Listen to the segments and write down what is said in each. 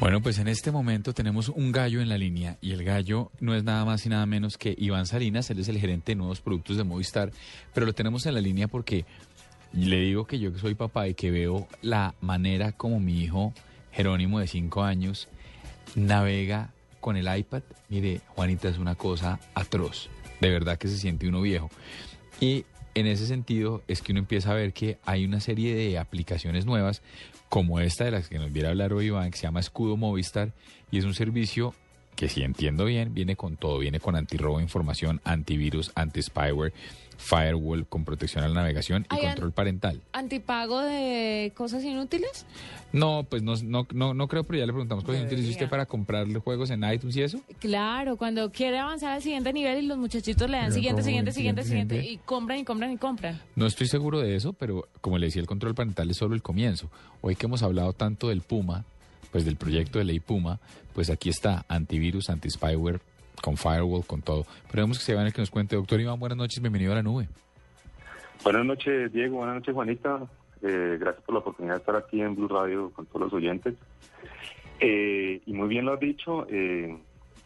Bueno, pues en este momento tenemos un gallo en la línea y el gallo no es nada más y nada menos que Iván Salinas, él es el gerente de nuevos productos de Movistar, pero lo tenemos en la línea porque le digo que yo que soy papá y que veo la manera como mi hijo Jerónimo de 5 años navega con el iPad. Mire, Juanita, es una cosa atroz, de verdad que se siente uno viejo. Y en ese sentido es que uno empieza a ver que hay una serie de aplicaciones nuevas, como esta de las que nos viera hablar hoy Iván, que se llama Escudo Movistar, y es un servicio que si entiendo bien, viene con todo, viene con antirrobo de información, antivirus, anti-spyware, firewall con protección a la navegación y ¿Hay an- control parental. ¿Antipago de cosas inútiles? No, pues no, no, no, no creo, pero ya le preguntamos cosas inútiles. ¿Y usted para comprarle juegos en iTunes y eso? Claro, cuando quiere avanzar al siguiente nivel y los muchachitos le dan siguiente, Siguiente, siguiente, siguiente. y compran y compran y compran. No estoy seguro de eso, pero como le decía, el control parental es solo el comienzo. Hoy que hemos hablado tanto del Puma, pues del proyecto de ley Puma, pues aquí está antivirus, anti-spyware, con firewall, con todo. Pero vemos que se van el que nos cuente. Doctor Iván, buenas noches, bienvenido a la nube. Buenas noches, Diego. Buenas noches, Juanita. Eh, gracias por la oportunidad de estar aquí en Blue Radio con todos los oyentes. Eh, y muy bien lo has dicho, eh,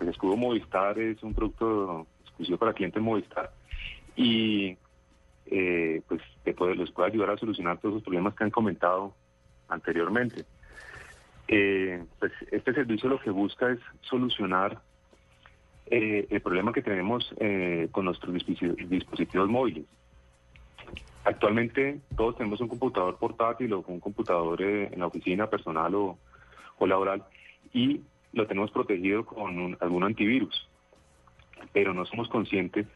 el escudo Movistar es un producto exclusivo para clientes Movistar y eh, pues te les puede ayudar a solucionar todos los problemas que han comentado anteriormente. Eh, pues este servicio lo que busca es solucionar eh, el problema que tenemos eh, con nuestros disposi- dispositivos móviles. Actualmente todos tenemos un computador portátil o un computador eh, en la oficina personal o, o laboral y lo tenemos protegido con un- algún antivirus, pero no somos conscientes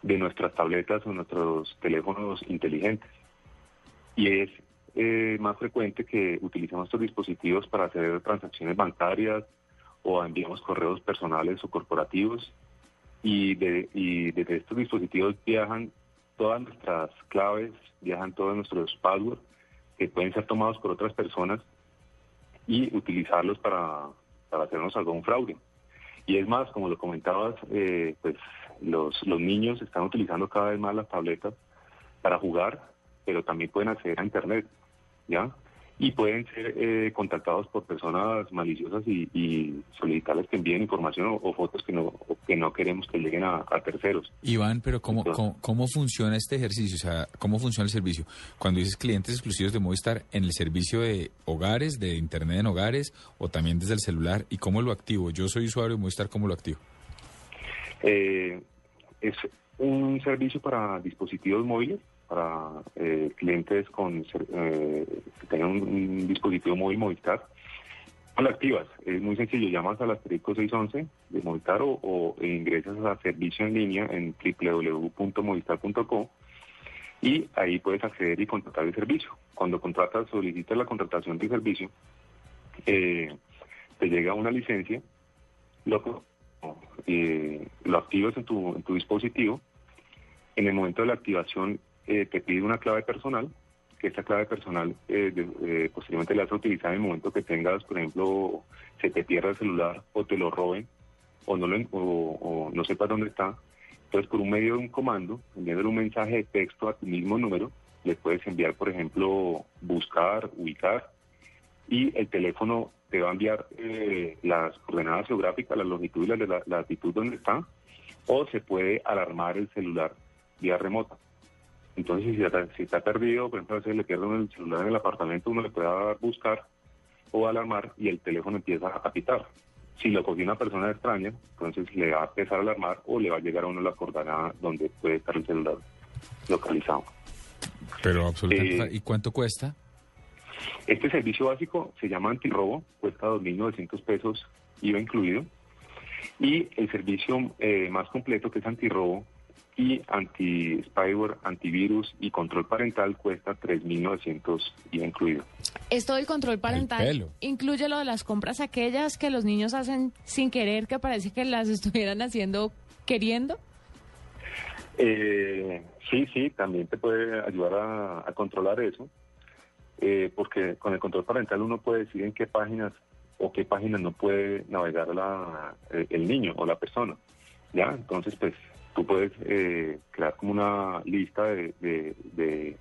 de nuestras tabletas o nuestros teléfonos inteligentes. Y es eh, más frecuente que utilicemos estos dispositivos para hacer transacciones bancarias o enviamos correos personales o corporativos y desde estos dispositivos viajan todas nuestras claves, viajan todos nuestros passwords que pueden ser tomados por otras personas y utilizarlos para, para hacernos algún fraude. Y es más, como lo comentabas, eh, pues los, los niños están utilizando cada vez más las tabletas para jugar, pero también pueden acceder a Internet, ¿ya? Y pueden ser eh, contactados por personas maliciosas y, y solicitarles que envíen información o, o fotos que no, o que no queremos que lleguen a, a terceros. Iván, pero ¿cómo, Entonces- cómo, cómo funciona este ejercicio? O sea, ¿cómo funciona el servicio? Cuando dices clientes exclusivos de Movistar, ¿en el servicio de hogares, de Internet en hogares o también desde el celular? ¿Y cómo lo activo? Yo soy usuario de Movistar, ¿cómo lo activo? Eh, es un servicio para dispositivos móviles, para eh, clientes con eh, que tengan un, dispositivo móvil Movistar. ¿Cómo lo activas? Es muy sencillo, llamas al asterisco 611 de Movistar o, o ingresas a servicio en línea en www.movistar.com y ahí puedes acceder y contratar el servicio. Cuando contratas, solicitas la contratación del servicio, eh, te llega una licencia, lo, eh, lo activas en tu, en tu dispositivo. En el momento de la activación eh, te pide una clave personal, que esta clave personal eh, de- eh, posteriormente la vas a utilizar en el momento que tengas, por ejemplo, se te pierda el celular o te lo roben o no, lo, o, no sepas dónde está. Entonces, por un medio de un comando, enviándole un mensaje de texto a tu mismo número, le puedes enviar, por ejemplo, buscar, ubicar, y el teléfono te va a enviar eh, las coordenadas geográficas, la longitud y la latitud donde está, o se puede alarmar el celular vía remota. Entonces, si está, si está perdido, por ejemplo, a veces le pierde el celular en el apartamento, uno le puede dar buscar o alarmar y el teléfono empieza a pitar. Si lo cogió una persona extraña, entonces le va a empezar a alarmar o le va a llegar a uno la coordenada donde puede estar el celular localizado. Pero absolutamente. Eh, ¿Y cuánto cuesta? Este servicio básico se llama antirrobo, cuesta 2.900 pesos, IVA incluido. Y el servicio eh, más completo, que es antirrobo y anti-spyware, antivirus y control parental, cuesta 3.900 IVA incluido. Esto del control parental incluye lo de las compras aquellas que los niños hacen sin querer, que parece que las estuvieran haciendo queriendo. Eh, sí, sí, también te puede ayudar a, a controlar eso, eh, porque con el control parental uno puede decir en qué páginas o qué páginas no puede navegar la, eh, el niño o la persona. ¿ya? Entonces, pues tú puedes eh, crear como una lista de, de, de,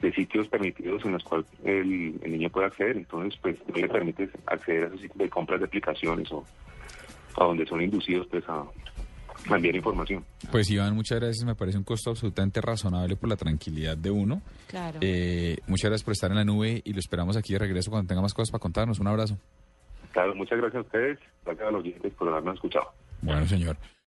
de sitios permitidos en los cuales el, niño puede acceder. Entonces, pues no le permite acceder a esos sitios de compras de aplicaciones o a donde son inducidos pues a, enviar información. Pues Iván, muchas gracias. Me parece un costo absolutamente razonable por la tranquilidad de uno. Claro. Eh, muchas gracias por estar en la nube y lo esperamos aquí de regreso cuando tenga más cosas para contarnos. Un abrazo. Claro, muchas gracias a ustedes. Gracias a los oyentes por habernos escuchado. Bueno, señor.